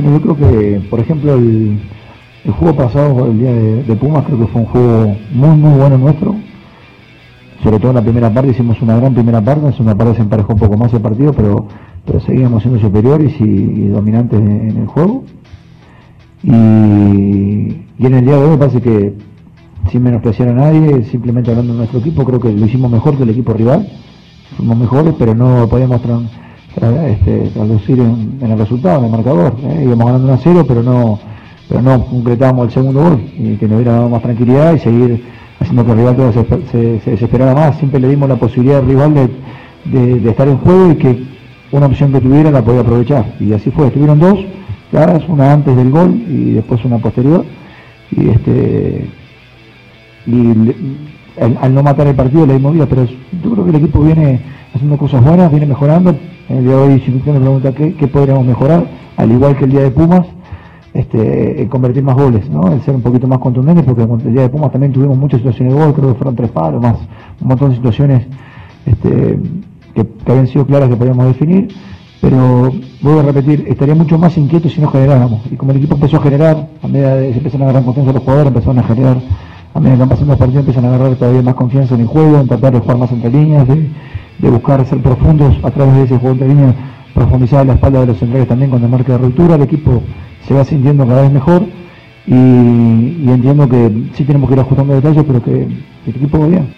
Bueno, yo creo que, por ejemplo, el, el juego pasado, el día de, Pumas, creo que fue un juego muy, muy bueno nuestro. Sobre todo en la primera parte hicimos una gran primera parte, en segunda parte se emparejó un poco más el partido, pero, pero seguíamos siendo superiores y, dominantes en, el juego. Y, en el día de hoy me parece que, sin menospreciar a nadie, simplemente hablando de nuestro equipo, creo que lo hicimos mejor que el equipo rival. Fuimos mejores, pero no podíamos este, traducir en, el resultado, en el marcador. ¿eh? Íbamos ganando 1 a 0, pero no, pero no concretábamos el segundo gol y que nos hubiera dado más tranquilidad y seguir haciendo que el rival se, se- se desesperara más. Siempre le dimos la posibilidad al rival de, de- estar en juego y que una opción que tuviera la podía aprovechar. Y así fue, estuvieron dos claras, una antes del gol y después una posterior. Y este y al, al no matar el partido le dimos vida, pero yo creo que el equipo viene haciendo cosas buenas, viene mejorando. En el día de hoy, si usted me pregunta qué, qué podríamos mejorar, al igual que el día de Pumas, este, el convertir más goles, ¿no? el ser un poquito más contundentes, porque el día de Pumas también tuvimos muchas situaciones de gol, creo que fueron tres palos, más un montón de situaciones este, que, que habían sido claras que podíamos definir. Pero vuelvo a repetir, estaría mucho más inquieto si no generáramos. Y como el equipo empezó a generar, a medida de se empezaron a agarrar confianza los jugadores, empezaron a generar, a medida que van los partidos, empiezan a agarrar todavía más confianza en el juego, en tratar de jugar más entre líneas, de, buscar ser profundos a través de ese juego entre líneas, profundizar la espalda de los centrales también con el marca de ruptura. El equipo se va sintiendo cada vez mejor y entiendo que sí tenemos que ir ajustando detalles, pero que el equipo va bien.